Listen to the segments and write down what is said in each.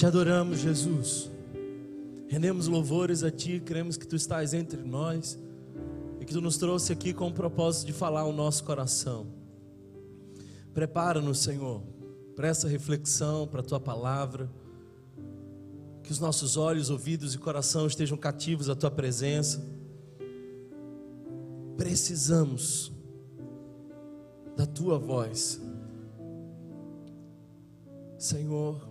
Te adoramos, Jesus. Rendemos louvores a Ti, cremos que Tu estás entre nós e que Tu nos trouxe aqui com o propósito de falar ao nosso coração. Prepara-nos, Senhor, para essa reflexão, para a Tua palavra. Que os nossos olhos, ouvidos e coração estejam cativos à Tua presença. Precisamos da Tua voz. Senhor,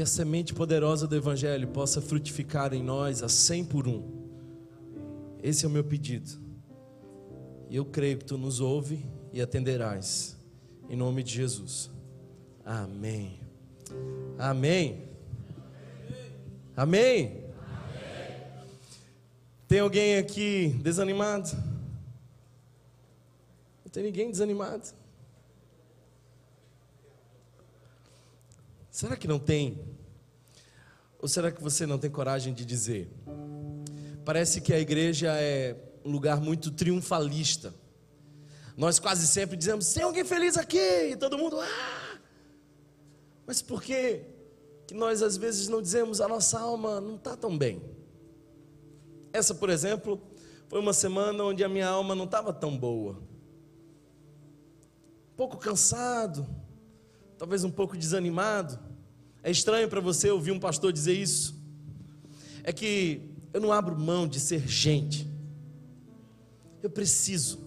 que a semente poderosa do Evangelho possa frutificar em nós a cem por um. Esse é o meu pedido. E eu creio que tu nos ouve e atenderás. Em nome de Jesus. Amém. Amém. Amém. Tem alguém aqui desanimado? Não tem ninguém desanimado? Será que não tem? Ou será que você não tem coragem de dizer? Parece que a igreja é um lugar muito triunfalista. Nós quase sempre dizemos: tem alguém feliz aqui? E todo mundo, ah! Mas por que, que nós às vezes não dizemos a nossa alma não está tão bem? Essa, por exemplo, foi uma semana onde a minha alma não estava tão boa. Um pouco cansado, talvez um pouco desanimado. É estranho para você ouvir um pastor dizer isso? É que eu não abro mão de ser gente. Eu preciso.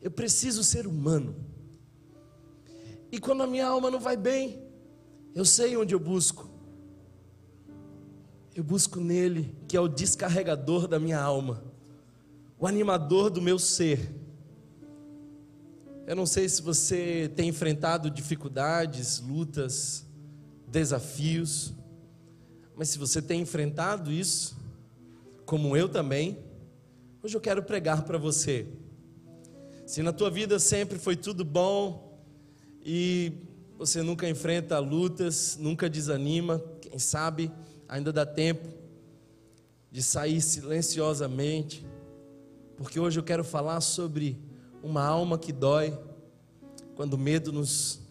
Eu preciso ser humano. E quando a minha alma não vai bem, eu sei onde eu busco. Eu busco nele, que é o descarregador da minha alma, o animador do meu ser. Eu não sei se você tem enfrentado dificuldades, lutas, desafios, mas se você tem enfrentado isso, como eu também, hoje eu quero pregar para você. Se na tua vida sempre foi tudo bom e você nunca enfrenta lutas, nunca desanima, quem sabe ainda dá tempo de sair silenciosamente, porque hoje eu quero falar sobre uma alma que dói, quando o medo nos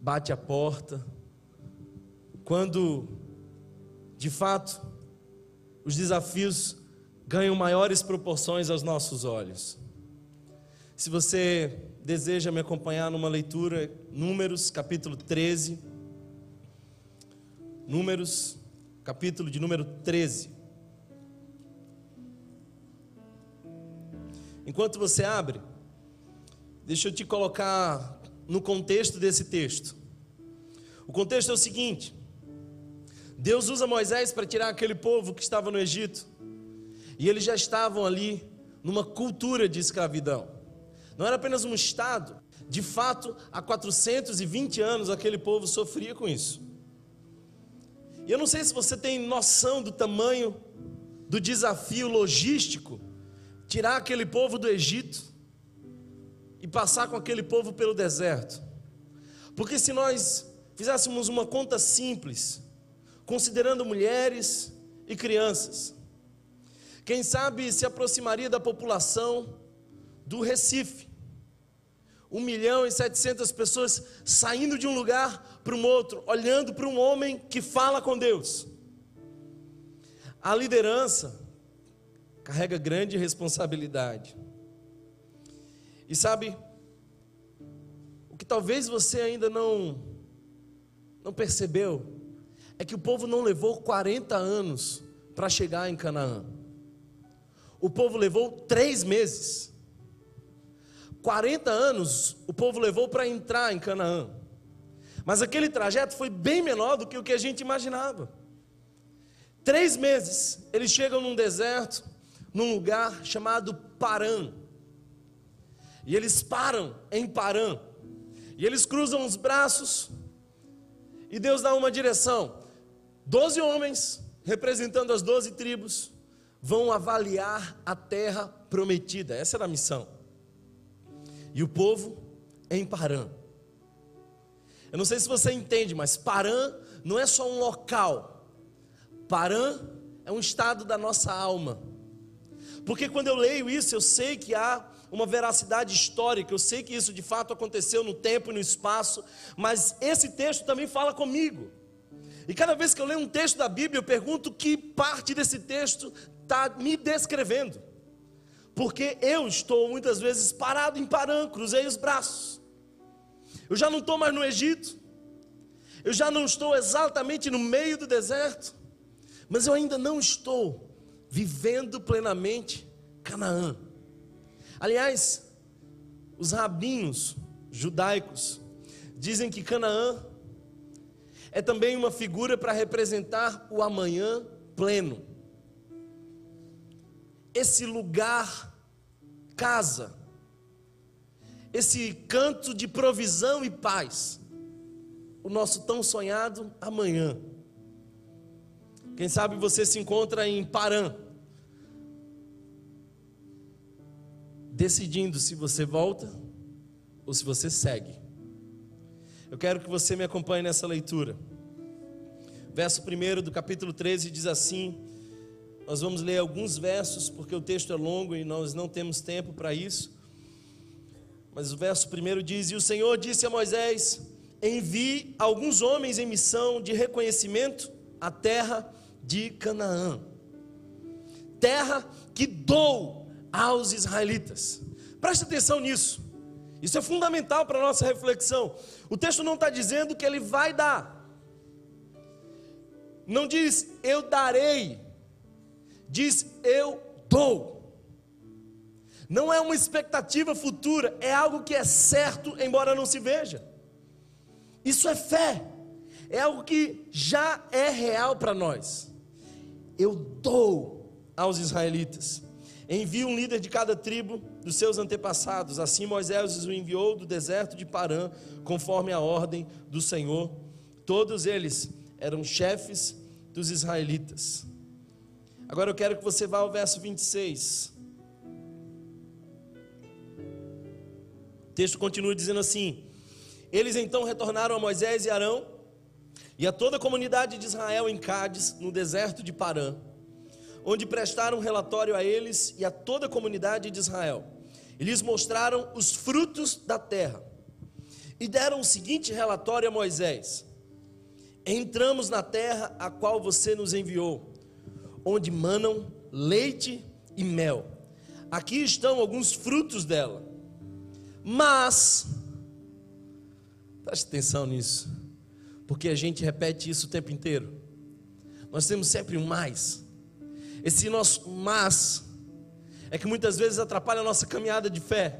bate a porta, quando de fato os desafios ganham maiores proporções aos nossos olhos. Se você deseja me acompanhar numa leitura, Números, capítulo 13. Números, capítulo de número 13. Enquanto você abre, Deixa eu te colocar no contexto desse texto. O contexto é o seguinte: Deus usa Moisés para tirar aquele povo que estava no Egito, e eles já estavam ali numa cultura de escravidão. Não era apenas um estado, de fato, há 420 anos aquele povo sofria com isso. E eu não sei se você tem noção do tamanho do desafio logístico tirar aquele povo do Egito e passar com aquele povo pelo deserto. Porque se nós fizéssemos uma conta simples, considerando mulheres e crianças, quem sabe se aproximaria da população do Recife. Um milhão e setecentas pessoas saindo de um lugar para um outro, olhando para um homem que fala com Deus. A liderança carrega grande responsabilidade. E sabe, o que talvez você ainda não, não percebeu, é que o povo não levou 40 anos para chegar em Canaã. O povo levou três meses. 40 anos o povo levou para entrar em Canaã. Mas aquele trajeto foi bem menor do que o que a gente imaginava. Três meses, eles chegam num deserto, num lugar chamado Paran. E eles param em Parã. E eles cruzam os braços. E Deus dá uma direção. Doze homens, representando as doze tribos, vão avaliar a terra prometida. Essa era a missão. E o povo em Parã. Eu não sei se você entende, mas Parã não é só um local. Parã é um estado da nossa alma. Porque quando eu leio isso, eu sei que há uma veracidade histórica, eu sei que isso de fato aconteceu no tempo e no espaço, mas esse texto também fala comigo. E cada vez que eu leio um texto da Bíblia, eu pergunto que parte desse texto está me descrevendo. Porque eu estou muitas vezes parado em Paran, cruzei os braços. Eu já não estou mais no Egito. Eu já não estou exatamente no meio do deserto. Mas eu ainda não estou vivendo plenamente Canaã. Aliás, os rabinhos judaicos dizem que Canaã é também uma figura para representar o amanhã pleno esse lugar, casa, esse canto de provisão e paz, o nosso tão sonhado amanhã. Quem sabe você se encontra em Paran, decidindo se você volta ou se você segue. Eu quero que você me acompanhe nessa leitura. Verso 1 do capítulo 13 diz assim: nós vamos ler alguns versos, porque o texto é longo e nós não temos tempo para isso. Mas o verso primeiro diz: E o Senhor disse a Moisés: Envie alguns homens em missão de reconhecimento à terra de Canaã, terra que dou aos israelitas. Preste atenção nisso, isso é fundamental para a nossa reflexão. O texto não está dizendo que ele vai dar, não diz eu darei, diz: Eu dou. Não é uma expectativa futura, é algo que é certo, embora não se veja. Isso é fé, é algo que já é real para nós. Eu dou aos israelitas. Envia um líder de cada tribo dos seus antepassados. Assim Moisés os enviou do deserto de Parã, conforme a ordem do Senhor. Todos eles eram chefes dos israelitas. Agora eu quero que você vá ao verso 26. O texto continua dizendo assim: Eles então retornaram a Moisés e Arão e a toda a comunidade de Israel em Cádiz, no deserto de Parã, onde prestaram relatório a eles e a toda a comunidade de Israel. E lhes mostraram os frutos da terra. E deram o seguinte relatório a Moisés: Entramos na terra a qual você nos enviou onde manam leite e mel. Aqui estão alguns frutos dela. Mas, preste atenção nisso, porque a gente repete isso o tempo inteiro. Nós temos sempre um mais. Esse nosso mas é que muitas vezes atrapalha a nossa caminhada de fé.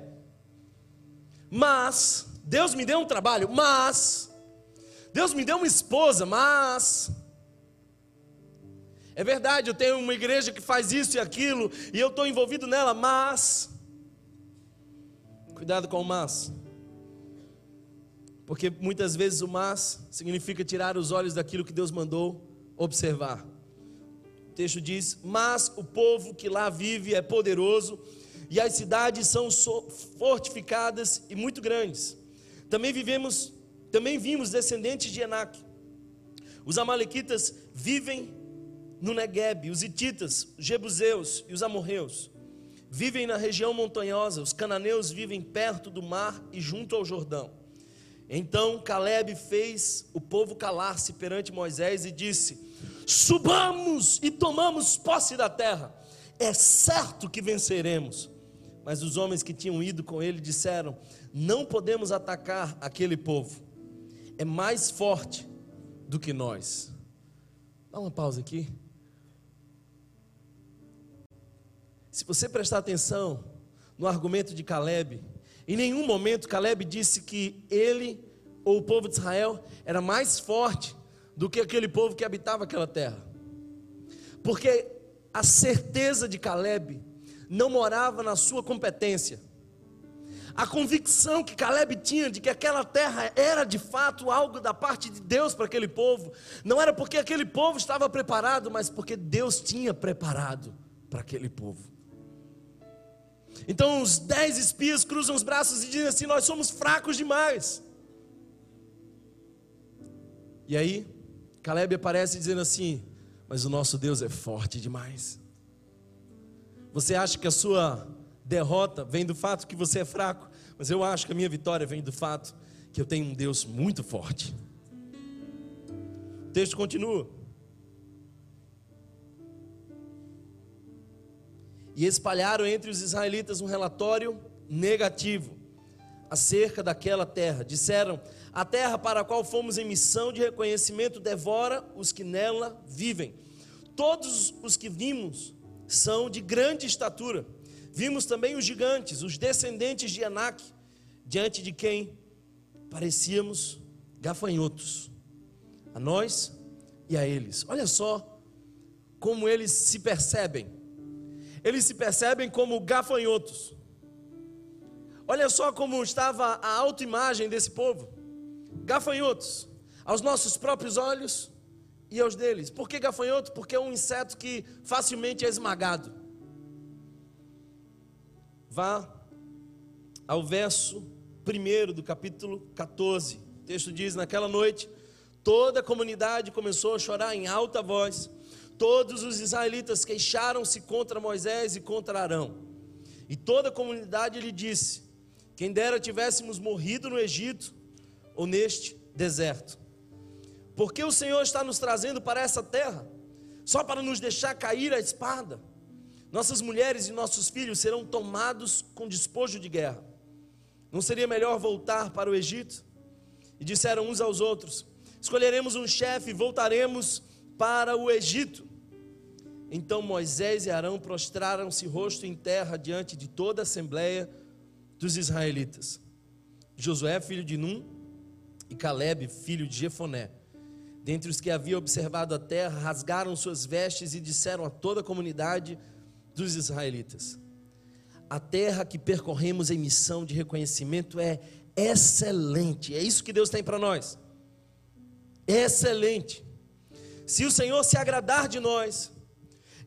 Mas, Deus me deu um trabalho, mas, Deus me deu uma esposa, mas, é verdade, eu tenho uma igreja que faz isso e aquilo, e eu estou envolvido nela, mas. Cuidado com o mas. Porque muitas vezes o mas significa tirar os olhos daquilo que Deus mandou observar. Texto diz: Mas o povo que lá vive é poderoso, e as cidades são fortificadas e muito grandes. Também vivemos, também vimos descendentes de Enac. Os amalequitas vivem no Negueb, os hititas, os jebuseus e os amorreus vivem na região montanhosa, os cananeus vivem perto do mar e junto ao Jordão. Então Caleb fez o povo calar-se perante Moisés e disse: Subamos e tomamos posse da terra, é certo que venceremos. Mas os homens que tinham ido com ele disseram: Não podemos atacar aquele povo, é mais forte do que nós. Dá uma pausa aqui. Se você prestar atenção no argumento de Caleb, em nenhum momento Caleb disse que ele ou o povo de Israel era mais forte do que aquele povo que habitava aquela terra. Porque a certeza de Caleb não morava na sua competência. A convicção que Caleb tinha de que aquela terra era de fato algo da parte de Deus para aquele povo, não era porque aquele povo estava preparado, mas porque Deus tinha preparado para aquele povo. Então os dez espias cruzam os braços e dizem assim: Nós somos fracos demais. E aí, Caleb aparece dizendo assim: Mas o nosso Deus é forte demais. Você acha que a sua derrota vem do fato que você é fraco, mas eu acho que a minha vitória vem do fato que eu tenho um Deus muito forte. O texto continua. E espalharam entre os israelitas um relatório negativo acerca daquela terra. Disseram: A terra para a qual fomos em missão de reconhecimento devora os que nela vivem. Todos os que vimos são de grande estatura. Vimos também os gigantes, os descendentes de Anak, diante de quem parecíamos gafanhotos, a nós e a eles. Olha só como eles se percebem. Eles se percebem como gafanhotos. Olha só como estava a autoimagem desse povo. Gafanhotos, aos nossos próprios olhos e aos deles. Por que gafanhoto? Porque é um inseto que facilmente é esmagado. Vá ao verso 1 do capítulo 14. O texto diz: Naquela noite, toda a comunidade começou a chorar em alta voz. Todos os israelitas queixaram-se contra Moisés e contra Arão. E toda a comunidade lhe disse: quem dera tivéssemos morrido no Egito ou neste deserto. Porque o Senhor está nos trazendo para essa terra, só para nos deixar cair a espada. Nossas mulheres e nossos filhos serão tomados com despojo de guerra. Não seria melhor voltar para o Egito? E disseram uns aos outros: Escolheremos um chefe e voltaremos para o Egito. Então Moisés e Arão prostraram-se rosto em terra diante de toda a assembleia dos israelitas. Josué, filho de Num, e Caleb, filho de Jefoné, dentre os que haviam observado a terra, rasgaram suas vestes e disseram a toda a comunidade dos israelitas: A terra que percorremos em missão de reconhecimento é excelente. É isso que Deus tem para nós. Excelente. Se o Senhor se agradar de nós,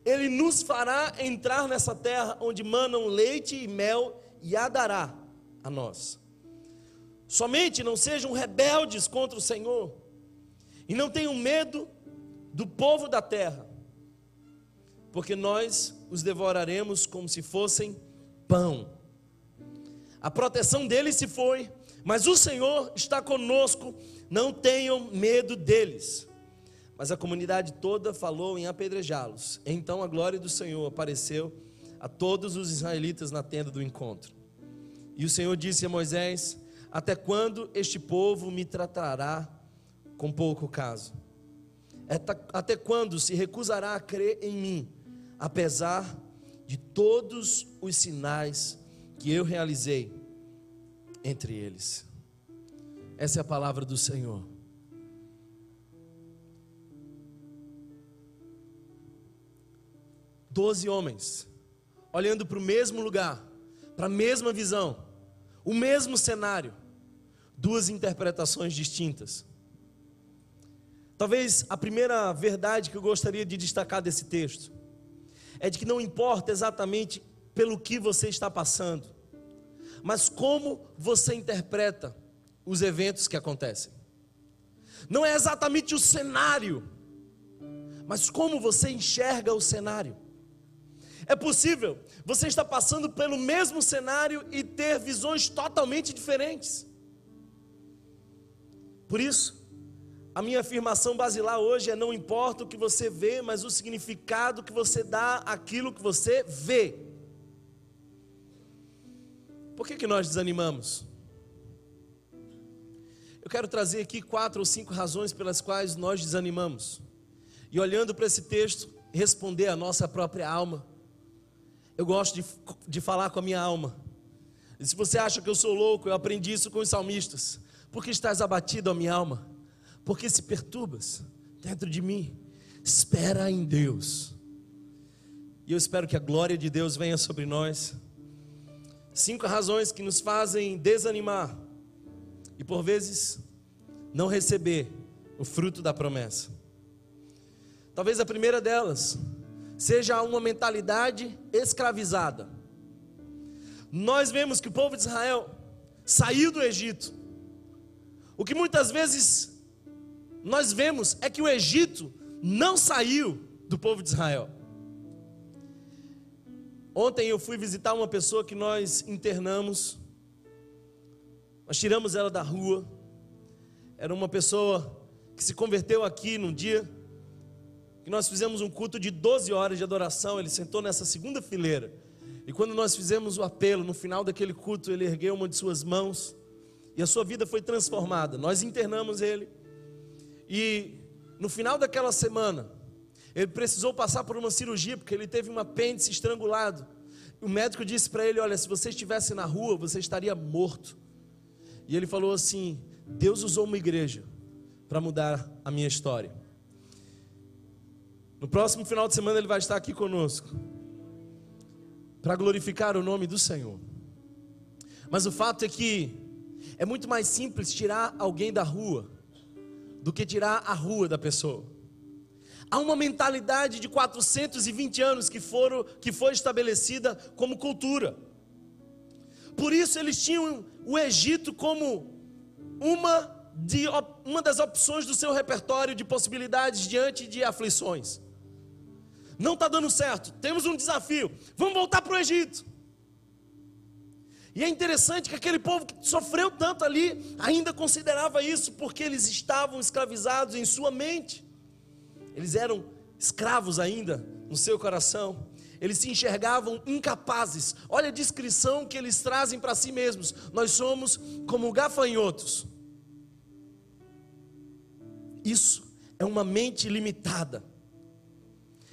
Ele nos fará entrar nessa terra onde manam leite e mel e a dará a nós. Somente não sejam rebeldes contra o Senhor e não tenham medo do povo da terra, porque nós os devoraremos como se fossem pão. A proteção deles se foi, mas o Senhor está conosco, não tenham medo deles. Mas a comunidade toda falou em apedrejá-los. Então a glória do Senhor apareceu a todos os israelitas na tenda do encontro. E o Senhor disse a Moisés: Até quando este povo me tratará com pouco caso? Até quando se recusará a crer em mim, apesar de todos os sinais que eu realizei entre eles? Essa é a palavra do Senhor. Doze homens, olhando para o mesmo lugar, para a mesma visão, o mesmo cenário, duas interpretações distintas. Talvez a primeira verdade que eu gostaria de destacar desse texto é de que não importa exatamente pelo que você está passando, mas como você interpreta os eventos que acontecem. Não é exatamente o cenário, mas como você enxerga o cenário. É possível você estar passando pelo mesmo cenário e ter visões totalmente diferentes. Por isso, a minha afirmação basilar hoje é: não importa o que você vê, mas o significado que você dá àquilo que você vê. Por que, que nós desanimamos? Eu quero trazer aqui quatro ou cinco razões pelas quais nós desanimamos. E olhando para esse texto, responder à nossa própria alma eu gosto de, de falar com a minha alma. E se você acha que eu sou louco, eu aprendi isso com os salmistas. Por que estás abatido, a minha alma? Por que se perturbas dentro de mim? Espera em Deus. E eu espero que a glória de Deus venha sobre nós. Cinco razões que nos fazem desanimar e por vezes não receber o fruto da promessa. Talvez a primeira delas seja uma mentalidade escravizada. Nós vemos que o povo de Israel saiu do Egito. O que muitas vezes nós vemos é que o Egito não saiu do povo de Israel. Ontem eu fui visitar uma pessoa que nós internamos, nós tiramos ela da rua. Era uma pessoa que se converteu aqui num dia que nós fizemos um culto de 12 horas de adoração. Ele sentou nessa segunda fileira. E quando nós fizemos o apelo, no final daquele culto, ele ergueu uma de suas mãos e a sua vida foi transformada. Nós internamos ele. E no final daquela semana, ele precisou passar por uma cirurgia porque ele teve um apêndice estrangulado. O médico disse para ele: Olha, se você estivesse na rua, você estaria morto. E ele falou assim: Deus usou uma igreja para mudar a minha história. No próximo final de semana ele vai estar aqui conosco para glorificar o nome do Senhor. Mas o fato é que é muito mais simples tirar alguém da rua do que tirar a rua da pessoa. Há uma mentalidade de 420 anos que, foram, que foi estabelecida como cultura. Por isso eles tinham o Egito como uma, de, uma das opções do seu repertório de possibilidades diante de aflições. Não está dando certo, temos um desafio, vamos voltar para o Egito. E é interessante que aquele povo que sofreu tanto ali ainda considerava isso, porque eles estavam escravizados em sua mente. Eles eram escravos ainda no seu coração. Eles se enxergavam incapazes. Olha a descrição que eles trazem para si mesmos. Nós somos como gafanhotos. Isso é uma mente limitada.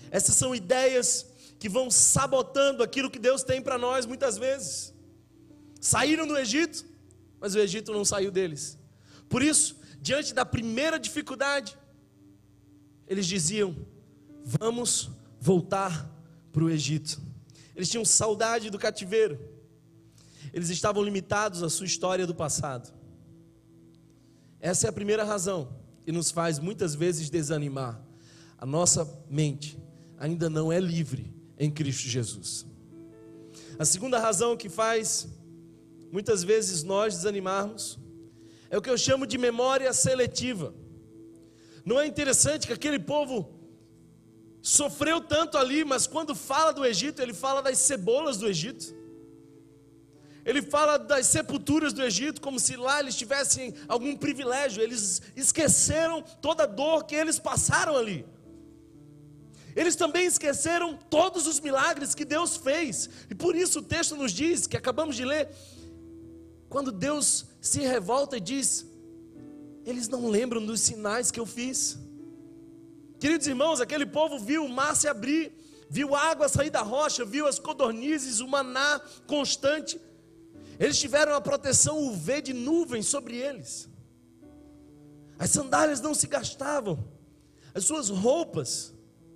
Essas são ideias que vão sabotando aquilo que Deus tem para nós muitas vezes. Saíram do Egito, mas o Egito não saiu deles. Por isso, diante da primeira dificuldade, eles diziam: Vamos voltar para o Egito. Eles tinham saudade do cativeiro. Eles estavam limitados à sua história do passado. Essa é a primeira razão que nos faz muitas vezes desanimar. A nossa mente ainda não é livre em Cristo Jesus. A segunda razão que faz muitas vezes nós desanimarmos é o que eu chamo de memória seletiva. Não é interessante que aquele povo sofreu tanto ali, mas quando fala do Egito, ele fala das cebolas do Egito. Ele fala das sepulturas do Egito, como se lá eles tivessem algum privilégio. Eles esqueceram toda a dor que eles passaram ali. Eles também esqueceram todos os milagres que Deus fez. E por isso o texto nos diz, que acabamos de ler, quando Deus se revolta e diz: eles não lembram dos sinais que eu fiz. Queridos irmãos, aquele povo viu o mar se abrir, viu água sair da rocha, viu as codornizes, o maná constante. Eles tiveram a proteção UV de nuvens sobre eles. As sandálias não se gastavam, as suas roupas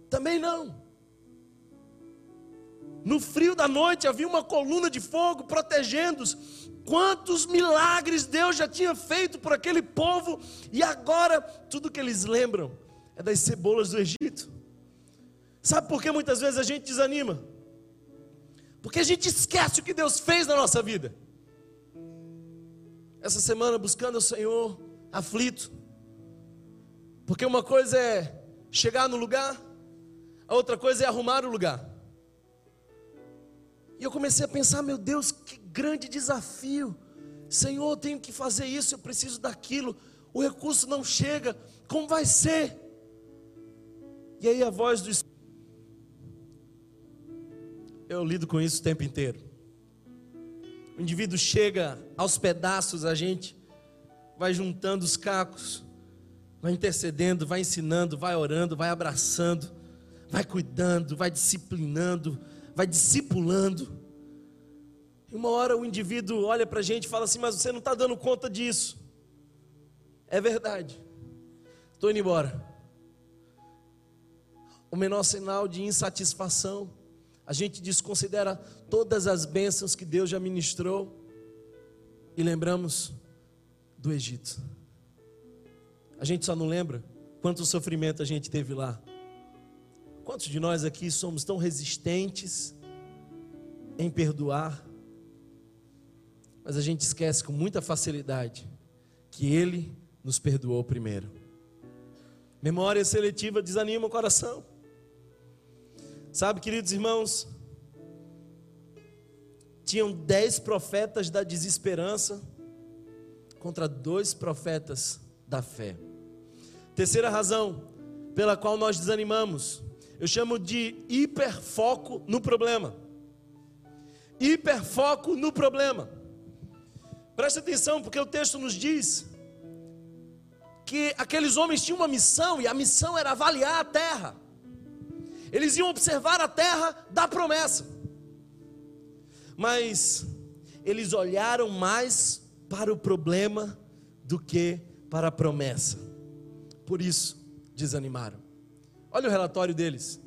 também não. No frio da noite havia uma coluna de fogo protegendo-os Quantos milagres Deus já tinha feito por aquele povo, e agora tudo que eles lembram é das cebolas do Egito. Sabe por que muitas vezes a gente desanima? Porque a gente esquece o que Deus fez na nossa vida. Essa semana buscando o Senhor, aflito. Porque uma coisa é chegar no lugar, a outra coisa é arrumar o lugar. E eu comecei a pensar, meu Deus, que grande desafio. Senhor, eu tenho que fazer isso, eu preciso daquilo. O recurso não chega. Como vai ser? E aí a voz do Eu lido com isso o tempo inteiro. O indivíduo chega aos pedaços, a gente vai juntando os cacos, vai intercedendo, vai ensinando, vai orando, vai abraçando, vai cuidando, vai disciplinando, vai discipulando. E uma hora o indivíduo olha para a gente e fala assim: Mas você não está dando conta disso. É verdade. Estou indo embora. O menor sinal de insatisfação. A gente desconsidera todas as bênçãos que Deus já ministrou. E lembramos do Egito. A gente só não lembra quanto sofrimento a gente teve lá. Quantos de nós aqui somos tão resistentes em perdoar? Mas a gente esquece com muita facilidade que Ele nos perdoou primeiro. Memória seletiva desanima o coração. Sabe, queridos irmãos, tinham dez profetas da desesperança contra dois profetas da fé. Terceira razão pela qual nós desanimamos, eu chamo de hiperfoco no problema. Hiperfoco no problema. Preste atenção, porque o texto nos diz que aqueles homens tinham uma missão e a missão era avaliar a terra. Eles iam observar a terra da promessa. Mas eles olharam mais para o problema do que para a promessa. Por isso, desanimaram. Olha o relatório deles.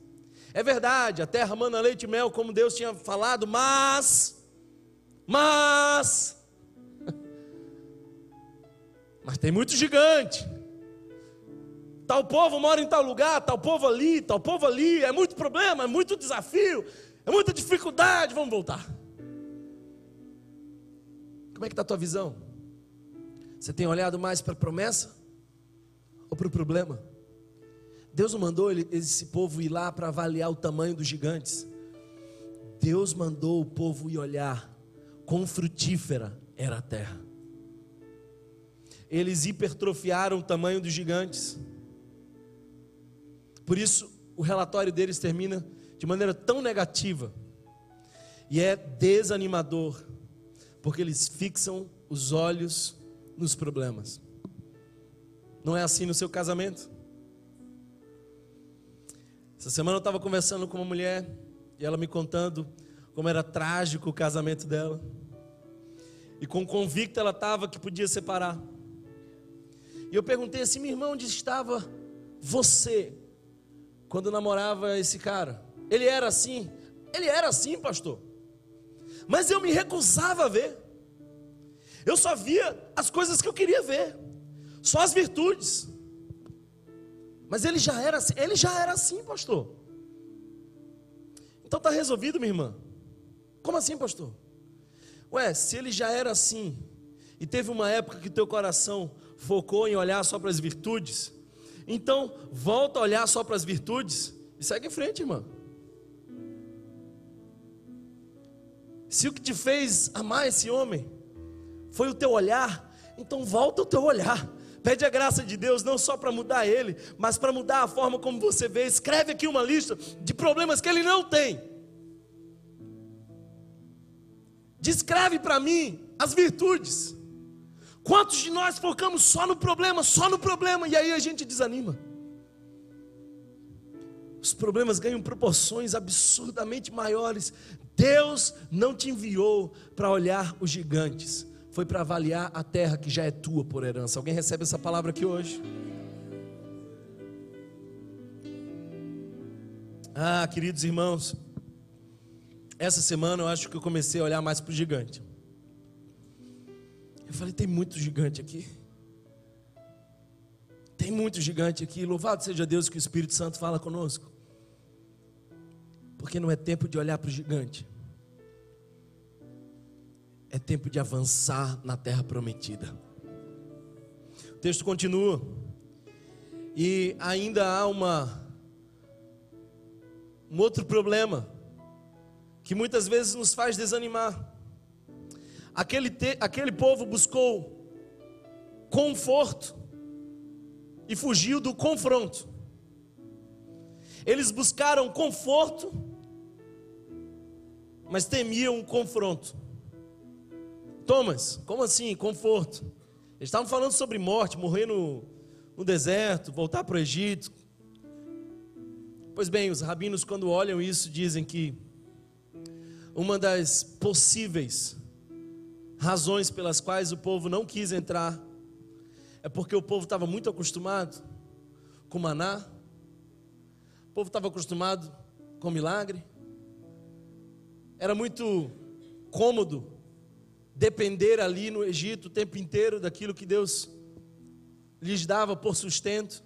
É verdade, a terra manda leite e mel, como Deus tinha falado, mas, mas, mas tem muito gigante. Tal povo mora em tal lugar, tal povo ali, tal povo ali, é muito problema, é muito desafio, é muita dificuldade, vamos voltar. Como é que está a tua visão? Você tem olhado mais para a promessa ou para o problema? Deus não mandou esse povo ir lá para avaliar o tamanho dos gigantes. Deus mandou o povo ir olhar quão frutífera era a terra. Eles hipertrofiaram o tamanho dos gigantes. Por isso, o relatório deles termina de maneira tão negativa. E é desanimador, porque eles fixam os olhos nos problemas. Não é assim no seu casamento? Essa semana eu estava conversando com uma mulher e ela me contando como era trágico o casamento dela. E com convicta ela estava que podia separar. E eu perguntei assim, minha irmã, onde estava você quando namorava esse cara. Ele era assim. Ele era assim, pastor. Mas eu me recusava a ver. Eu só via as coisas que eu queria ver. Só as virtudes. Mas ele já era assim, ele já era assim, pastor. Então está resolvido, minha irmã. Como assim, pastor? Ué, se ele já era assim, e teve uma época que teu coração focou em olhar só para as virtudes, então, volta a olhar só para as virtudes e segue em frente, irmão. Se o que te fez amar esse homem foi o teu olhar, então volta o teu olhar. Pede a graça de Deus não só para mudar ele, mas para mudar a forma como você vê. Escreve aqui uma lista de problemas que ele não tem. Descreve para mim as virtudes. Quantos de nós focamos só no problema, só no problema, e aí a gente desanima? Os problemas ganham proporções absurdamente maiores. Deus não te enviou para olhar os gigantes, foi para avaliar a terra que já é tua por herança. Alguém recebe essa palavra aqui hoje? Ah, queridos irmãos, essa semana eu acho que eu comecei a olhar mais para o gigante. Eu falei: tem muito gigante aqui. Tem muito gigante aqui. Louvado seja Deus que o Espírito Santo fala conosco. Porque não é tempo de olhar para o gigante. É tempo de avançar na terra prometida. O texto continua. E ainda há uma um outro problema que muitas vezes nos faz desanimar. Aquele, te, aquele povo buscou conforto e fugiu do confronto. Eles buscaram conforto, mas temiam o confronto. Thomas, como assim, conforto? Eles estavam falando sobre morte, morrer no, no deserto, voltar para o Egito. Pois bem, os rabinos, quando olham isso, dizem que uma das possíveis razões pelas quais o povo não quis entrar. É porque o povo estava muito acostumado com maná, o povo estava acostumado com milagre, era muito cômodo depender ali no Egito o tempo inteiro daquilo que Deus lhes dava por sustento.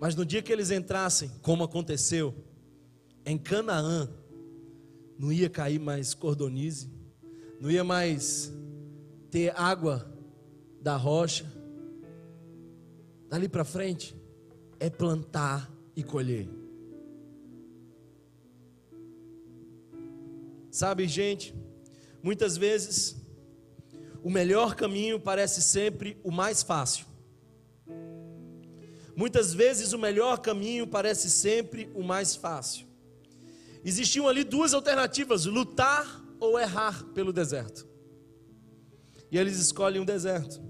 Mas no dia que eles entrassem, como aconteceu em Canaã, não ia cair mais cordonize, não ia mais ter água da rocha. Dali para frente é plantar e colher. Sabe, gente, muitas vezes o melhor caminho parece sempre o mais fácil. Muitas vezes o melhor caminho parece sempre o mais fácil. Existiam ali duas alternativas: lutar ou errar pelo deserto. E eles escolhem o deserto,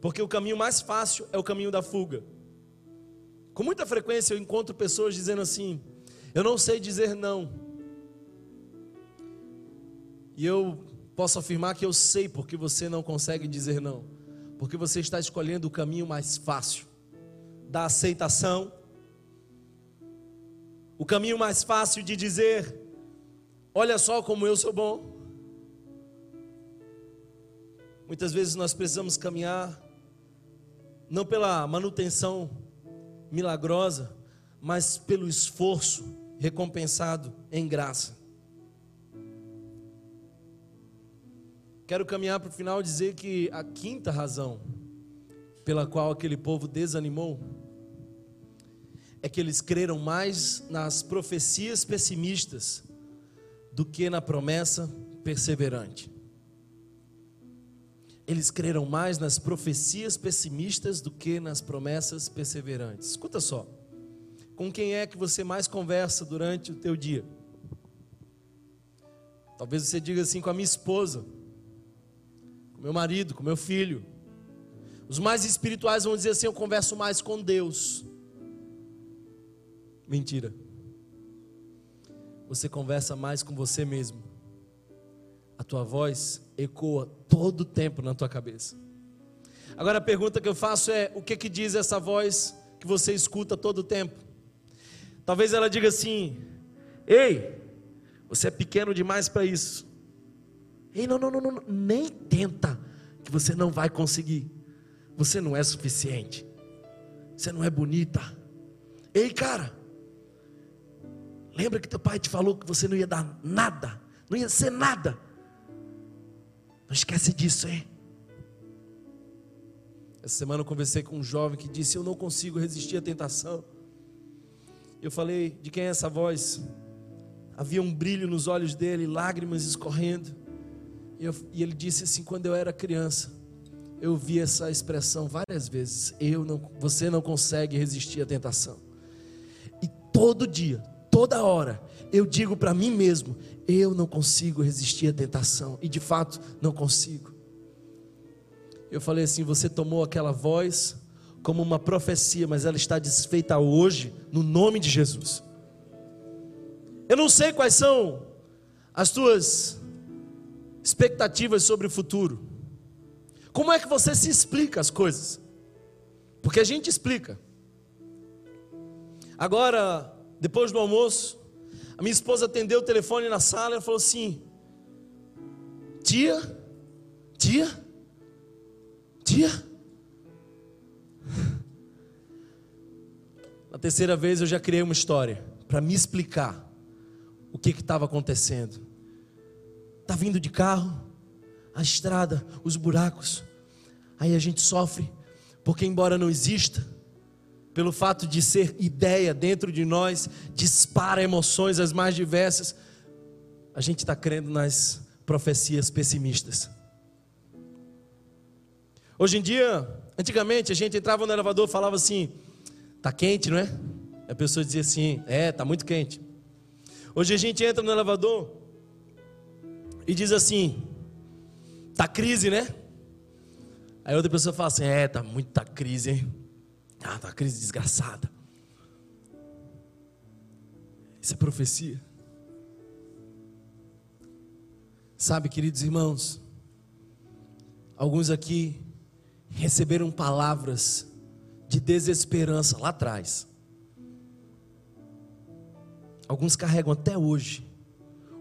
porque o caminho mais fácil é o caminho da fuga. Com muita frequência eu encontro pessoas dizendo assim: Eu não sei dizer não. E eu posso afirmar que eu sei porque você não consegue dizer não, porque você está escolhendo o caminho mais fácil da aceitação, o caminho mais fácil de dizer: Olha só como eu sou bom. Muitas vezes nós precisamos caminhar, não pela manutenção milagrosa, mas pelo esforço recompensado em graça. Quero caminhar para o final e dizer que a quinta razão pela qual aquele povo desanimou é que eles creram mais nas profecias pessimistas do que na promessa perseverante. Eles creram mais nas profecias pessimistas do que nas promessas perseverantes. Escuta só. Com quem é que você mais conversa durante o teu dia? Talvez você diga assim com a minha esposa, com meu marido, com meu filho. Os mais espirituais vão dizer assim: eu converso mais com Deus. Mentira. Você conversa mais com você mesmo. A tua voz ecoa todo o tempo na tua cabeça. Agora a pergunta que eu faço é: o que que diz essa voz que você escuta todo o tempo? Talvez ela diga assim: Ei, você é pequeno demais para isso. Ei, não, não, não, não, nem tenta, que você não vai conseguir. Você não é suficiente. Você não é bonita. Ei, cara. Lembra que teu pai te falou que você não ia dar nada, não ia ser nada. Não esquece disso, hein? Essa semana eu conversei com um jovem que disse: Eu não consigo resistir à tentação. Eu falei: De quem é essa voz? Havia um brilho nos olhos dele, lágrimas escorrendo. E, eu, e ele disse assim: Quando eu era criança, eu vi essa expressão várias vezes. Eu não, você não consegue resistir à tentação. E todo dia, toda hora, eu digo para mim mesmo, eu não consigo resistir à tentação. E de fato, não consigo. Eu falei assim: você tomou aquela voz como uma profecia, mas ela está desfeita hoje, no nome de Jesus. Eu não sei quais são as tuas expectativas sobre o futuro. Como é que você se explica as coisas? Porque a gente explica. Agora, depois do almoço, a minha esposa atendeu o telefone na sala e falou assim: Tia, tia, tia. Na terceira vez eu já criei uma história para me explicar o que estava acontecendo. Está vindo de carro, a estrada, os buracos. Aí a gente sofre, porque embora não exista, pelo fato de ser ideia dentro de nós, dispara emoções as mais diversas, a gente está crendo nas profecias pessimistas. Hoje em dia, antigamente a gente entrava no elevador e falava assim: tá quente, não é? A pessoa dizia assim: é, tá muito quente. Hoje a gente entra no elevador e diz assim: Tá crise, né? Aí outra pessoa fala assim: É, tá muita crise, hein? Ah, tá uma crise desgraçada. Isso é profecia. Sabe, queridos irmãos, alguns aqui receberam palavras de desesperança lá atrás. Alguns carregam até hoje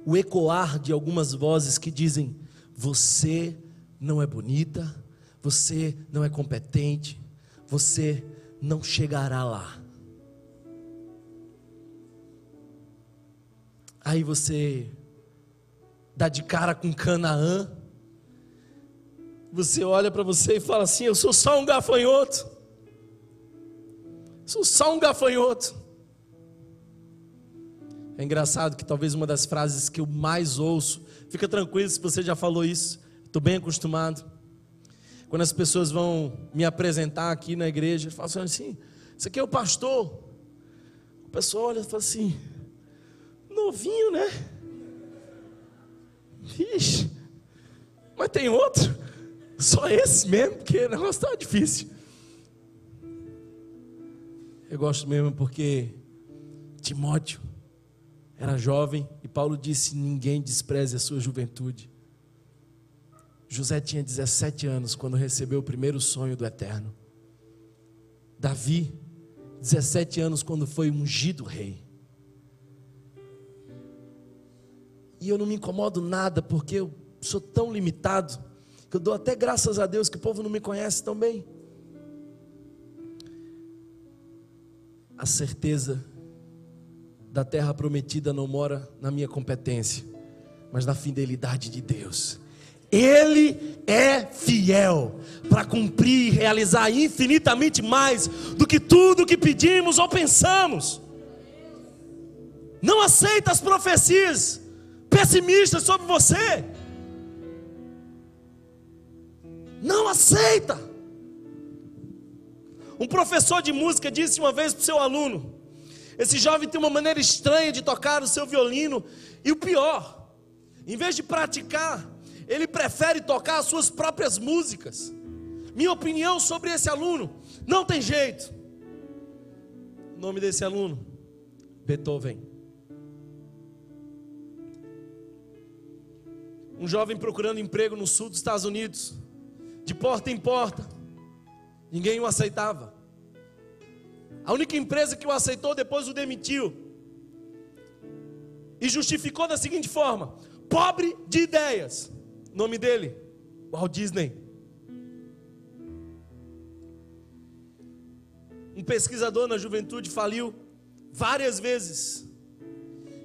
o ecoar de algumas vozes que dizem: você não é bonita, você não é competente, você não chegará lá. Aí você dá de cara com Canaã, você olha para você e fala assim: Eu sou só um gafanhoto, sou só um gafanhoto. É engraçado que talvez uma das frases que eu mais ouço, fica tranquilo se você já falou isso, estou bem acostumado. Quando as pessoas vão me apresentar aqui na igreja, falam assim: Isso aqui é o pastor. O pessoal olha e fala assim: Novinho, né? Vixe, mas tem outro? Só esse mesmo, porque o negócio está difícil. Eu gosto mesmo porque Timóteo era jovem e Paulo disse: Ninguém despreze a sua juventude. José tinha 17 anos quando recebeu o primeiro sonho do Eterno. Davi, 17 anos quando foi ungido rei. E eu não me incomodo nada porque eu sou tão limitado que eu dou até graças a Deus que o povo não me conhece tão bem. A certeza da terra prometida não mora na minha competência, mas na fidelidade de Deus. Ele é fiel para cumprir e realizar infinitamente mais do que tudo que pedimos ou pensamos. Não aceita as profecias pessimistas sobre você. Não aceita. Um professor de música disse uma vez para o seu aluno: esse jovem tem uma maneira estranha de tocar o seu violino, e o pior, em vez de praticar, ele prefere tocar as suas próprias músicas. Minha opinião sobre esse aluno, não tem jeito. O nome desse aluno, Beethoven. Um jovem procurando emprego no sul dos Estados Unidos, de porta em porta, ninguém o aceitava. A única empresa que o aceitou depois o demitiu. E justificou da seguinte forma: pobre de ideias. Nome dele? Walt Disney. Um pesquisador na juventude faliu várias vezes.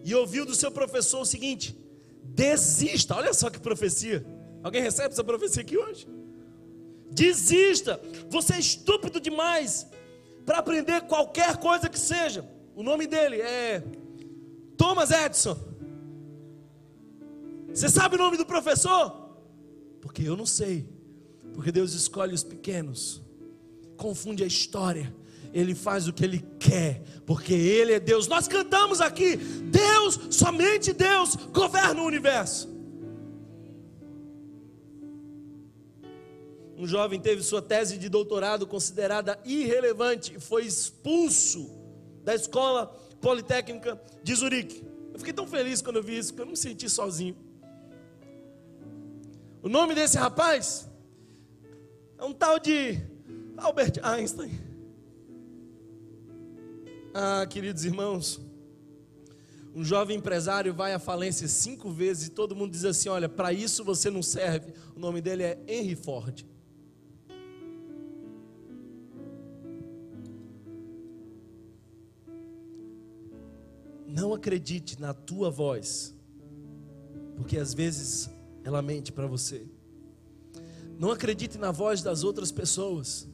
E ouviu do seu professor o seguinte: desista. Olha só que profecia. Alguém recebe essa profecia aqui hoje? Desista. Você é estúpido demais para aprender qualquer coisa que seja. O nome dele é Thomas Edison. Você sabe o nome do professor? Porque eu não sei. Porque Deus escolhe os pequenos, confunde a história. Ele faz o que ele quer, porque ele é Deus. Nós cantamos aqui: Deus, somente Deus governa o universo. Um jovem teve sua tese de doutorado considerada irrelevante e foi expulso da escola politécnica de Zurique. Eu fiquei tão feliz quando eu vi isso, que eu não me senti sozinho. O nome desse rapaz é um tal de Albert Einstein. Ah, queridos irmãos, um jovem empresário vai à falência cinco vezes e todo mundo diz assim: olha, para isso você não serve. O nome dele é Henry Ford. Não acredite na tua voz, porque às vezes ela mente para você. Não acredite na voz das outras pessoas,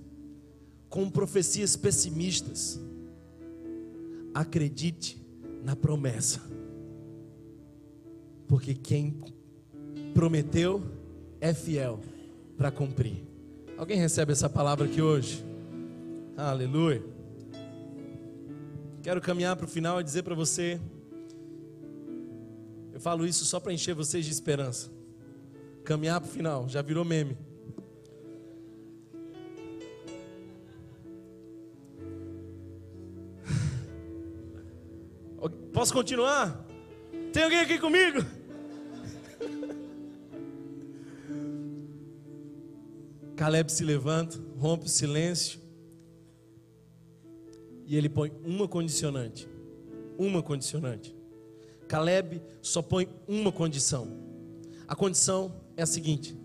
com profecias pessimistas. Acredite na promessa, porque quem prometeu é fiel para cumprir. Alguém recebe essa palavra aqui hoje? Aleluia. Quero caminhar para o final e dizer para você. Eu falo isso só para encher vocês de esperança. Caminhar para o final, já virou meme. Posso continuar? Tem alguém aqui comigo? Caleb se levanta, rompe o silêncio e ele põe uma condicionante. Uma condicionante. Caleb só põe uma condição. A condição é a seguinte: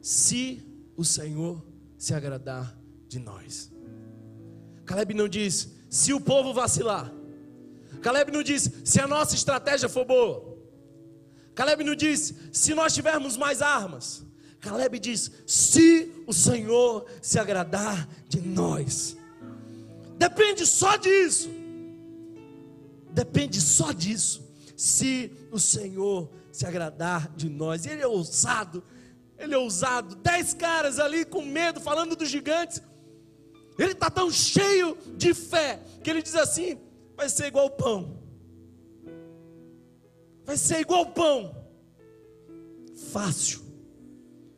se o Senhor se agradar de nós. Caleb não diz se o povo vacilar. Caleb não diz se a nossa estratégia for boa. Caleb não diz se nós tivermos mais armas. Caleb diz: se o Senhor se agradar de nós. Depende só disso. depende só disso. Se o Senhor se agradar de nós, e Ele é ousado, Ele é ousado. Dez caras ali com medo, falando dos gigantes. Ele está tão cheio de fé que ele diz assim: vai ser igual pão. Vai ser igual pão. Fácil.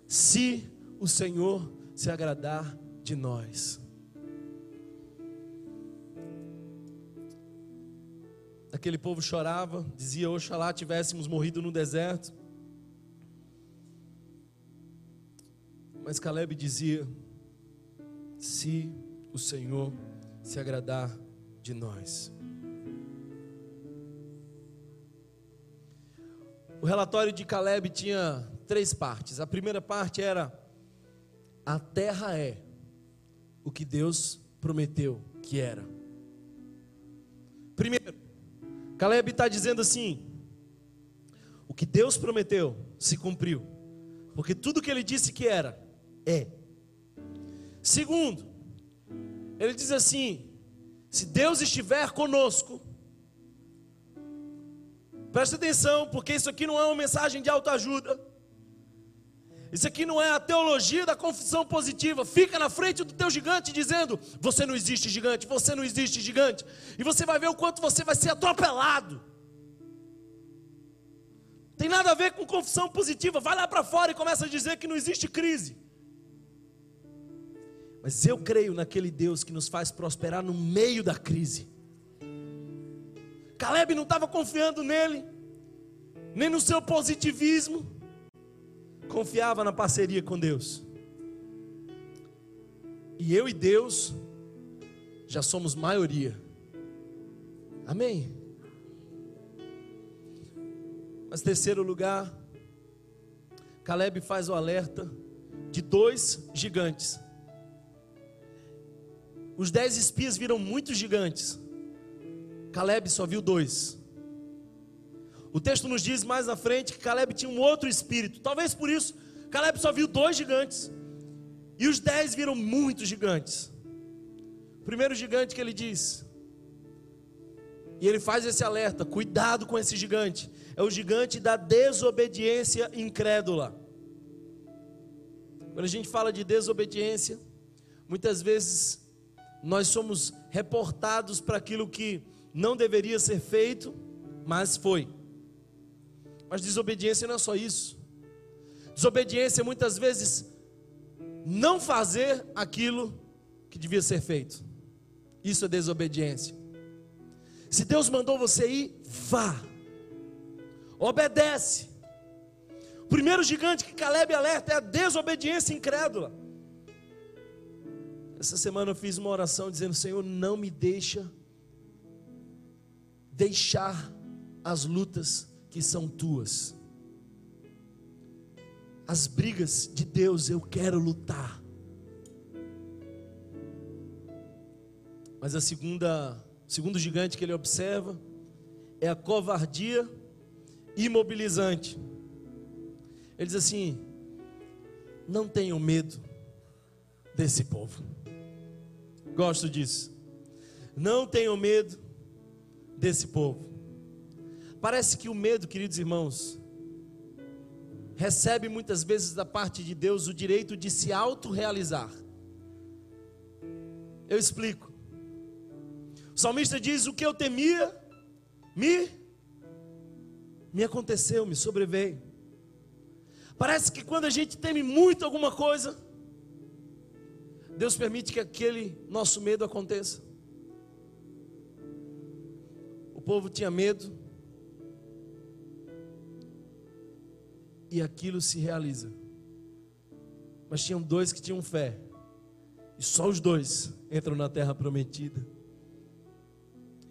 Se o Senhor se agradar de nós. Aquele povo chorava, dizia: Oxalá tivéssemos morrido no deserto. Mas Caleb dizia: Se o Senhor se agradar de nós. O relatório de Caleb tinha três partes. A primeira parte era: a terra é o que Deus prometeu que era. Primeiro, Caleb está dizendo assim: o que Deus prometeu se cumpriu, porque tudo que ele disse que era, é. Segundo, ele diz assim: se Deus estiver conosco, presta atenção, porque isso aqui não é uma mensagem de autoajuda. Isso aqui não é a teologia da confissão positiva. Fica na frente do teu gigante dizendo: Você não existe gigante, você não existe gigante. E você vai ver o quanto você vai ser atropelado. Tem nada a ver com confissão positiva. Vai lá para fora e começa a dizer que não existe crise. Mas eu creio naquele Deus que nos faz prosperar no meio da crise. Caleb não estava confiando nele, nem no seu positivismo confiava na parceria com Deus. E eu e Deus já somos maioria. Amém. Mas terceiro lugar, Caleb faz o alerta de dois gigantes. Os dez espias viram muitos gigantes. Caleb só viu dois. O texto nos diz mais na frente que Caleb tinha um outro espírito. Talvez por isso, Caleb só viu dois gigantes. E os dez viram muitos gigantes. O primeiro gigante que ele diz. E ele faz esse alerta: cuidado com esse gigante. É o gigante da desobediência incrédula. Quando a gente fala de desobediência, muitas vezes nós somos reportados para aquilo que não deveria ser feito, mas foi. Mas desobediência não é só isso. Desobediência é muitas vezes não fazer aquilo que devia ser feito. Isso é desobediência. Se Deus mandou você ir, vá. Obedece. O primeiro gigante que Caleb alerta é a desobediência incrédula. Essa semana eu fiz uma oração dizendo: Senhor, não me deixa deixar as lutas que são tuas. As brigas de Deus eu quero lutar. Mas a segunda, segundo gigante que ele observa é a covardia imobilizante. Ele diz assim: não tenham medo desse povo. Gosto disso. Não tenham medo desse povo. Parece que o medo, queridos irmãos, recebe muitas vezes da parte de Deus o direito de se autorrealizar. Eu explico. O salmista diz: O que eu temia, me, me aconteceu, me sobreveio. Parece que quando a gente teme muito alguma coisa, Deus permite que aquele nosso medo aconteça. O povo tinha medo, e aquilo se realiza. Mas tinham dois que tinham fé, e só os dois entram na terra prometida.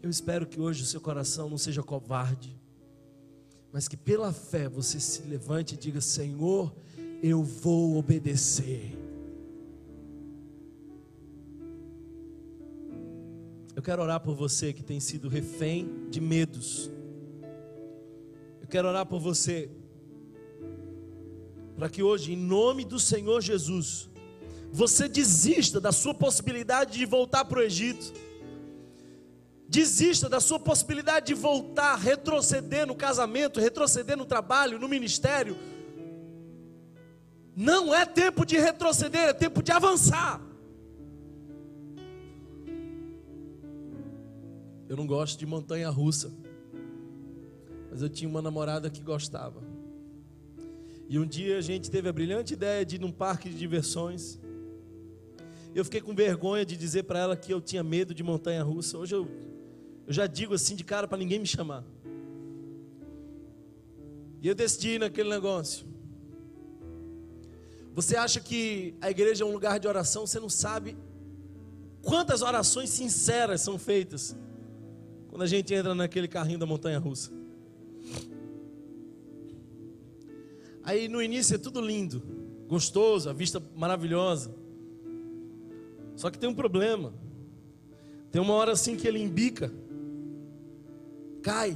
Eu espero que hoje o seu coração não seja covarde, mas que pela fé você se levante e diga: Senhor, eu vou obedecer. Eu quero orar por você que tem sido refém de medos. Eu quero orar por você para que hoje, em nome do Senhor Jesus, você desista da sua possibilidade de voltar para o Egito. Desista da sua possibilidade de voltar, retroceder no casamento, retroceder no trabalho, no ministério. Não é tempo de retroceder, é tempo de avançar. Eu não gosto de montanha russa. Mas eu tinha uma namorada que gostava. E um dia a gente teve a brilhante ideia de ir num parque de diversões. Eu fiquei com vergonha de dizer para ela que eu tinha medo de montanha russa. Hoje eu, eu já digo assim de cara para ninguém me chamar. E eu decidi ir naquele negócio. Você acha que a igreja é um lugar de oração, você não sabe quantas orações sinceras são feitas quando a gente entra naquele carrinho da montanha russa. Aí no início é tudo lindo, gostoso, a vista maravilhosa. Só que tem um problema. Tem uma hora assim que ele embica, cai.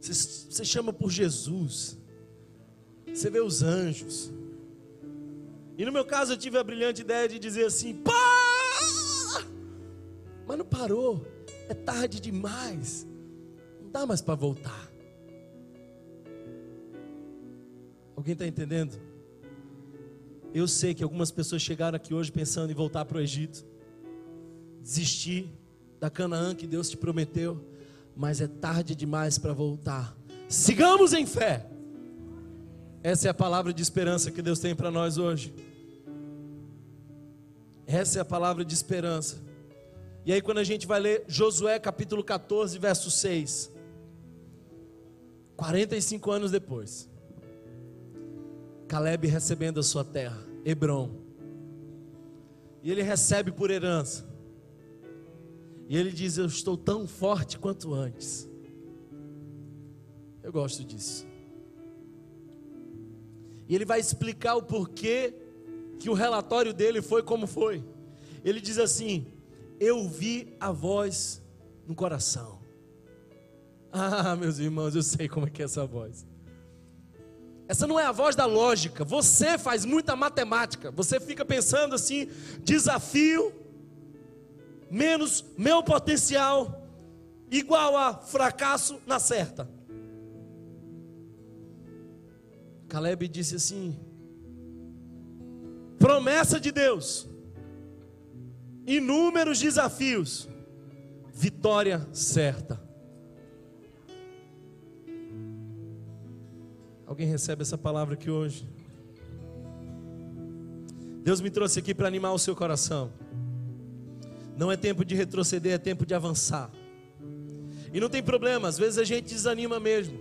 Você, você chama por Jesus. Você vê os anjos. E no meu caso eu tive a brilhante ideia de dizer assim: pá! Mas não parou é tarde demais, não dá mais para voltar. Alguém está entendendo? Eu sei que algumas pessoas chegaram aqui hoje pensando em voltar para o Egito, desistir da Canaã que Deus te prometeu, mas é tarde demais para voltar. Sigamos em fé. Essa é a palavra de esperança que Deus tem para nós hoje. Essa é a palavra de esperança. E aí, quando a gente vai ler Josué capítulo 14, verso 6, 45 anos depois, Caleb recebendo a sua terra, Hebron, e ele recebe por herança, e ele diz: Eu estou tão forte quanto antes. Eu gosto disso. E ele vai explicar o porquê que o relatório dele foi como foi. Ele diz assim: eu vi a voz no coração. Ah, meus irmãos, eu sei como é que é essa voz. Essa não é a voz da lógica. Você faz muita matemática. Você fica pensando assim: desafio menos meu potencial igual a fracasso na certa. Caleb disse assim: promessa de Deus inúmeros desafios, vitória certa. Alguém recebe essa palavra aqui hoje? Deus me trouxe aqui para animar o seu coração. Não é tempo de retroceder, é tempo de avançar. E não tem problema, às vezes a gente desanima mesmo.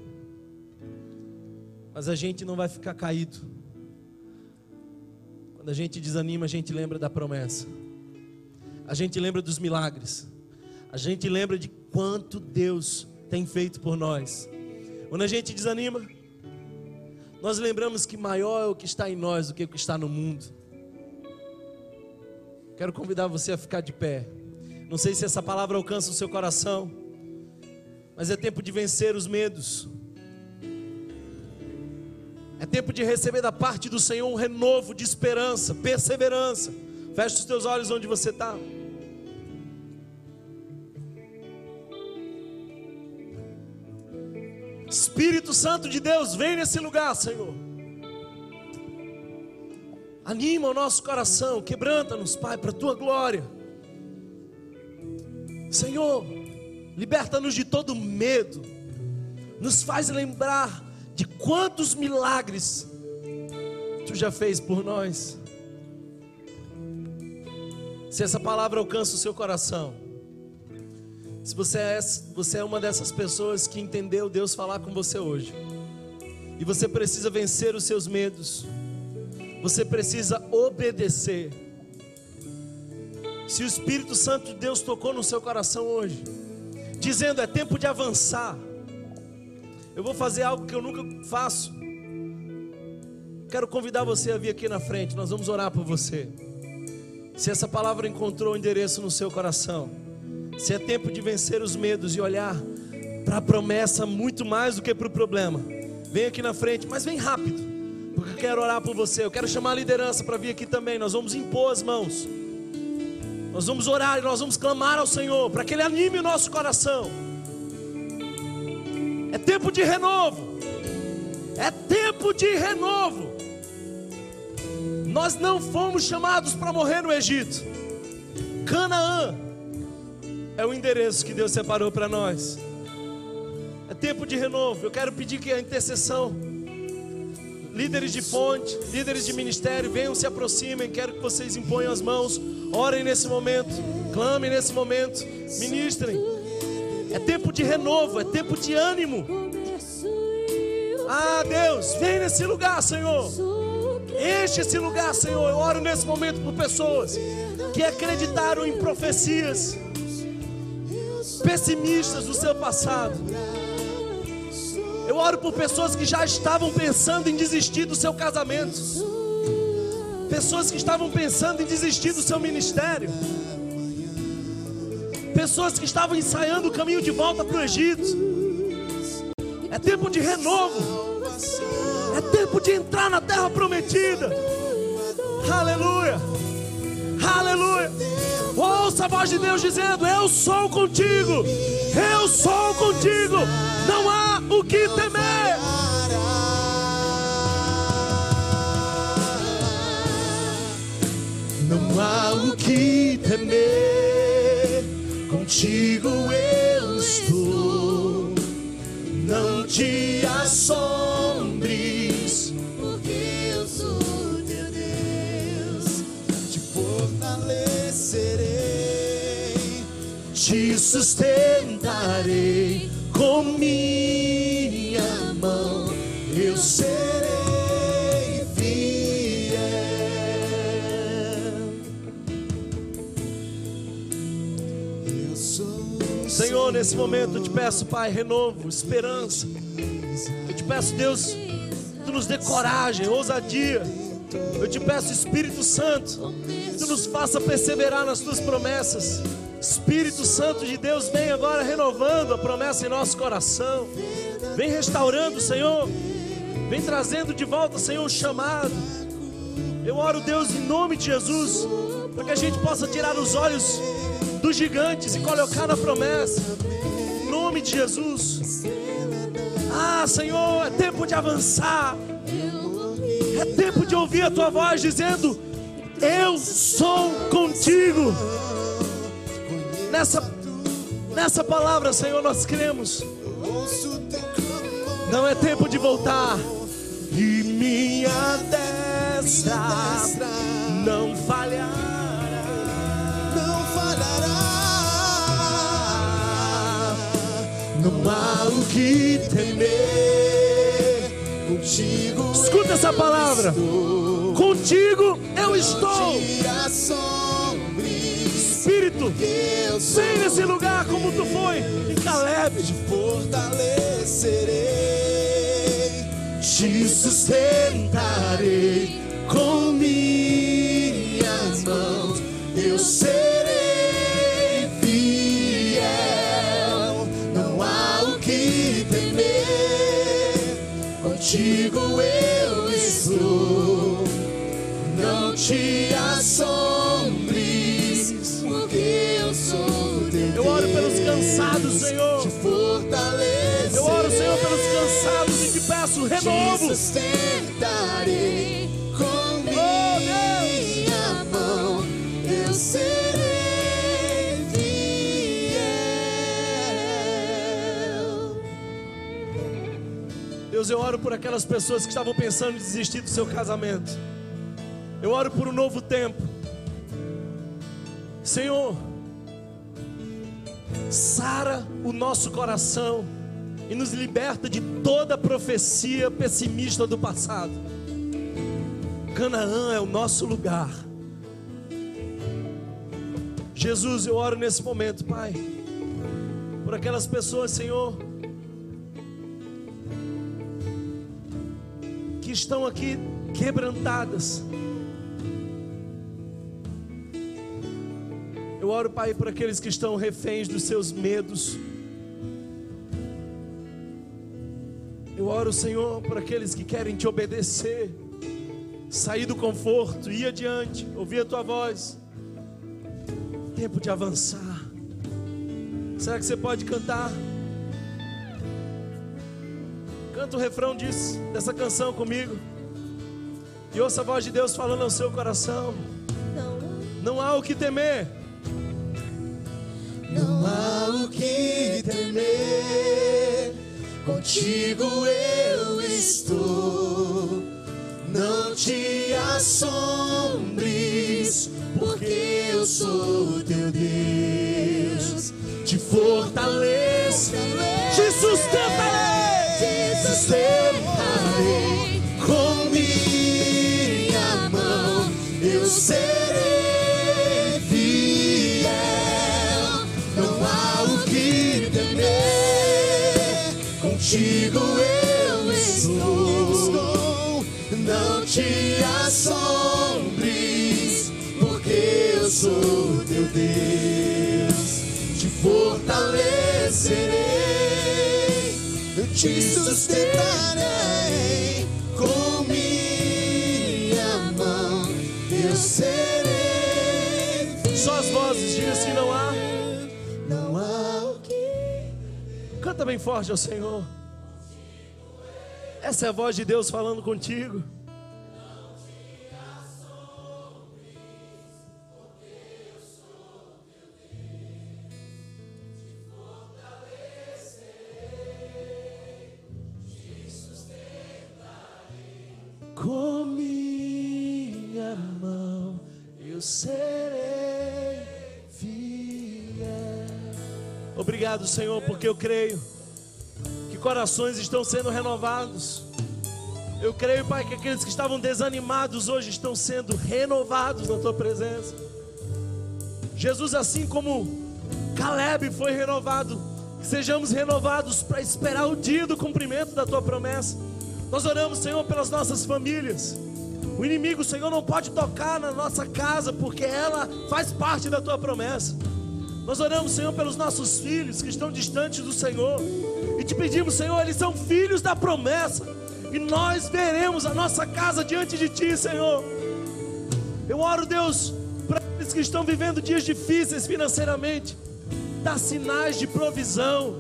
Mas a gente não vai ficar caído. Quando a gente desanima, a gente lembra da promessa a gente lembra dos milagres, a gente lembra de quanto Deus tem feito por nós. Quando a gente desanima, nós lembramos que maior é o que está em nós do que o que está no mundo. Quero convidar você a ficar de pé. Não sei se essa palavra alcança o seu coração, mas é tempo de vencer os medos. É tempo de receber da parte do Senhor um renovo de esperança, perseverança. Feche os teus olhos onde você está. Espírito Santo de Deus, vem nesse lugar, Senhor. Anima o nosso coração, quebranta-nos, Pai, para a tua glória. Senhor, liberta-nos de todo medo, nos faz lembrar de quantos milagres tu já fez por nós. Se essa palavra alcança o seu coração, se você é, você é uma dessas pessoas que entendeu Deus falar com você hoje, e você precisa vencer os seus medos, você precisa obedecer. Se o Espírito Santo de Deus tocou no seu coração hoje, dizendo é tempo de avançar, eu vou fazer algo que eu nunca faço. Quero convidar você a vir aqui na frente, nós vamos orar por você. Se essa palavra encontrou um endereço no seu coração, se é tempo de vencer os medos e olhar para a promessa muito mais do que para o problema, vem aqui na frente, mas vem rápido, porque eu quero orar por você. Eu quero chamar a liderança para vir aqui também. Nós vamos impor as mãos. Nós vamos orar e nós vamos clamar ao Senhor para que Ele anime o nosso coração. É tempo de renovo. É tempo de renovo. Nós não fomos chamados para morrer no Egito. Canaã é o endereço que Deus separou para nós. É tempo de renovo. Eu quero pedir que a intercessão, líderes de fonte, líderes de ministério, venham se aproximem. Quero que vocês imponham as mãos, orem nesse momento, clamem nesse momento, ministrem. É tempo de renovo, é tempo de ânimo. Ah, Deus, vem nesse lugar, Senhor. Enche esse lugar, Senhor. Eu oro nesse momento por pessoas que acreditaram em profecias pessimistas do seu passado. Eu oro por pessoas que já estavam pensando em desistir do seu casamento. Pessoas que estavam pensando em desistir do seu ministério. Pessoas que estavam ensaiando o caminho de volta para o Egito. É tempo de renovo. É tempo de entrar na terra prometida. Aleluia. Aleluia. Ouça a voz de Deus dizendo: Eu sou contigo. Eu sou contigo. Não há o que temer. Não há o que temer. Contigo eu estou. Não te assombres. Sustentarei com minha mão. Eu serei fiel. Eu sou Senhor, nesse momento eu te peço, Pai, renovo, esperança. Eu te peço, Deus, tu nos dê coragem, ousadia. Eu te peço, Espírito Santo, tu nos faça perseverar nas tuas promessas. Espírito Santo de Deus, vem agora renovando a promessa em nosso coração. Vem restaurando, Senhor. Vem trazendo de volta, Senhor, o chamado. Eu oro, Deus, em nome de Jesus, para que a gente possa tirar os olhos dos gigantes e colocar na promessa. Em nome de Jesus. Ah, Senhor, é tempo de avançar. É tempo de ouvir a tua voz dizendo: Eu sou contigo. Nessa, nessa palavra, Senhor, nós cremos. Não é tempo de voltar. E minha destra não falhará. não falhará. Não há o que temer. Contigo Escuta essa palavra. Contigo eu estou. Te. Espírito, vem nesse lugar como tu foi em Caleb. fortalecerei. Te sustentarei com minhas mãos. Eu serei fiel. Não há o que temer. Contigo eu estou. Não te assombres. Renovo. sustentarei com Deus. minha mão. Eu serei fiel. Deus, eu oro por aquelas pessoas que estavam pensando em desistir do seu casamento. Eu oro por um novo tempo. Senhor, sara o nosso coração e nos liberta de toda profecia pessimista do passado. Canaã é o nosso lugar. Jesus, eu oro nesse momento, Pai, por aquelas pessoas, Senhor, que estão aqui quebrantadas. Eu oro, Pai, por aqueles que estão reféns dos seus medos. Eu oro, Senhor, por aqueles que querem te obedecer, sair do conforto, ir adiante, ouvir a tua voz. tempo de avançar. Será que você pode cantar? Canta o refrão disso, dessa canção comigo. E ouça a voz de Deus falando ao seu coração. Não há o que temer. Não há o que temer, contigo eu estou. Não te assombres, porque eu sou teu Deus. Te fortaleço, Te sustentarei. Te assombres, porque eu sou teu Deus. Te fortalecerei, eu te sustentarei com minha mão. Eu serei. Só as vozes, diga assim: não há. Não há o que Canta bem forte ao Senhor. Essa é a voz de Deus falando contigo. Com minha mão eu serei fiel. Obrigado, Senhor, porque eu creio que corações estão sendo renovados. Eu creio, Pai, que aqueles que estavam desanimados hoje estão sendo renovados na tua presença. Jesus, assim como Caleb foi renovado, sejamos renovados para esperar o dia do cumprimento da tua promessa. Nós oramos, Senhor, pelas nossas famílias. O inimigo, Senhor, não pode tocar na nossa casa, porque ela faz parte da tua promessa. Nós oramos, Senhor, pelos nossos filhos que estão distantes do Senhor. E te pedimos, Senhor, eles são filhos da promessa. E nós veremos a nossa casa diante de Ti, Senhor. Eu oro, Deus, para aqueles que estão vivendo dias difíceis financeiramente. Dá sinais de provisão.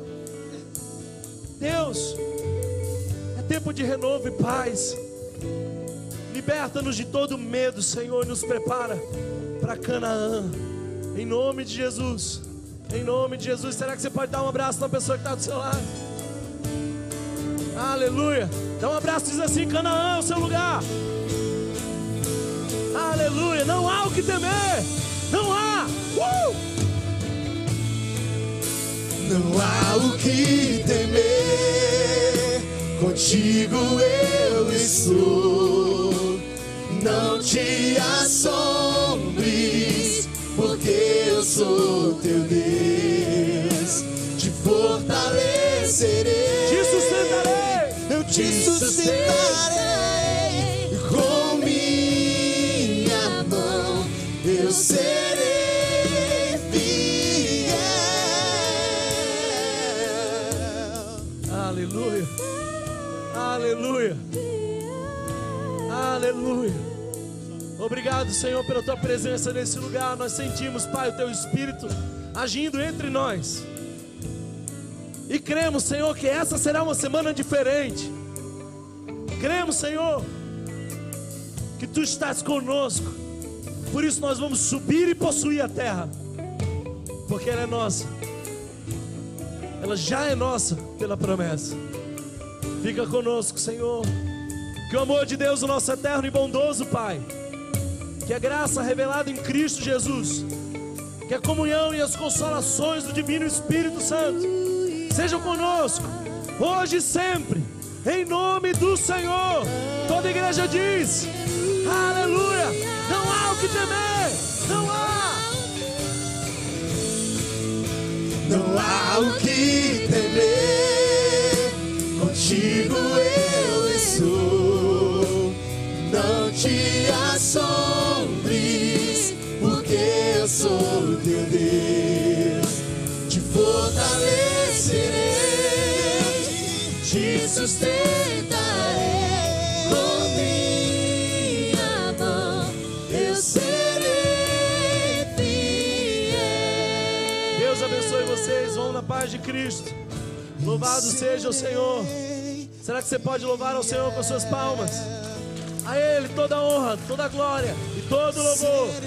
Deus, tempo de renovo e paz. Liberta-nos de todo medo, Senhor, e nos prepara para Canaã. Em nome de Jesus. Em nome de Jesus. Será que você pode dar um abraço na pessoa que está do seu lado? Aleluia. Dá um abraço e diz assim: Canaã é o seu lugar. Aleluia. Não há o que temer. Não há. Uh! Não há o que temer, contigo eu estou. Não te assombres, porque eu sou teu Deus. Te fortalecerei, Te sustentarei. eu te sustentarei com minha mão. Eu serei Aleluia. Aleluia. Obrigado, Senhor, pela tua presença nesse lugar. Nós sentimos, Pai, o teu espírito agindo entre nós. E cremos, Senhor, que essa será uma semana diferente. Cremos, Senhor, que tu estás conosco. Por isso nós vamos subir e possuir a terra. Porque ela é nossa. Ela já é nossa pela promessa. Fica conosco, Senhor. Que o amor de Deus, o nosso eterno e bondoso Pai, que a graça revelada em Cristo Jesus, que a comunhão e as consolações do Divino Espírito Santo sejam conosco, hoje e sempre, em nome do Senhor. Toda a igreja diz: Aleluia! Não há o que temer, não há. Não há o que temer, contigo eu estou. Não te assombres, porque eu sou teu Deus. Te fortalecerei, te sustentarei com minha mão. Eu serei fiel. paz de Cristo. Louvado seja o Senhor. Será que você pode louvar ao Senhor com suas palmas? A Ele toda a honra, toda a glória e todo o louvor.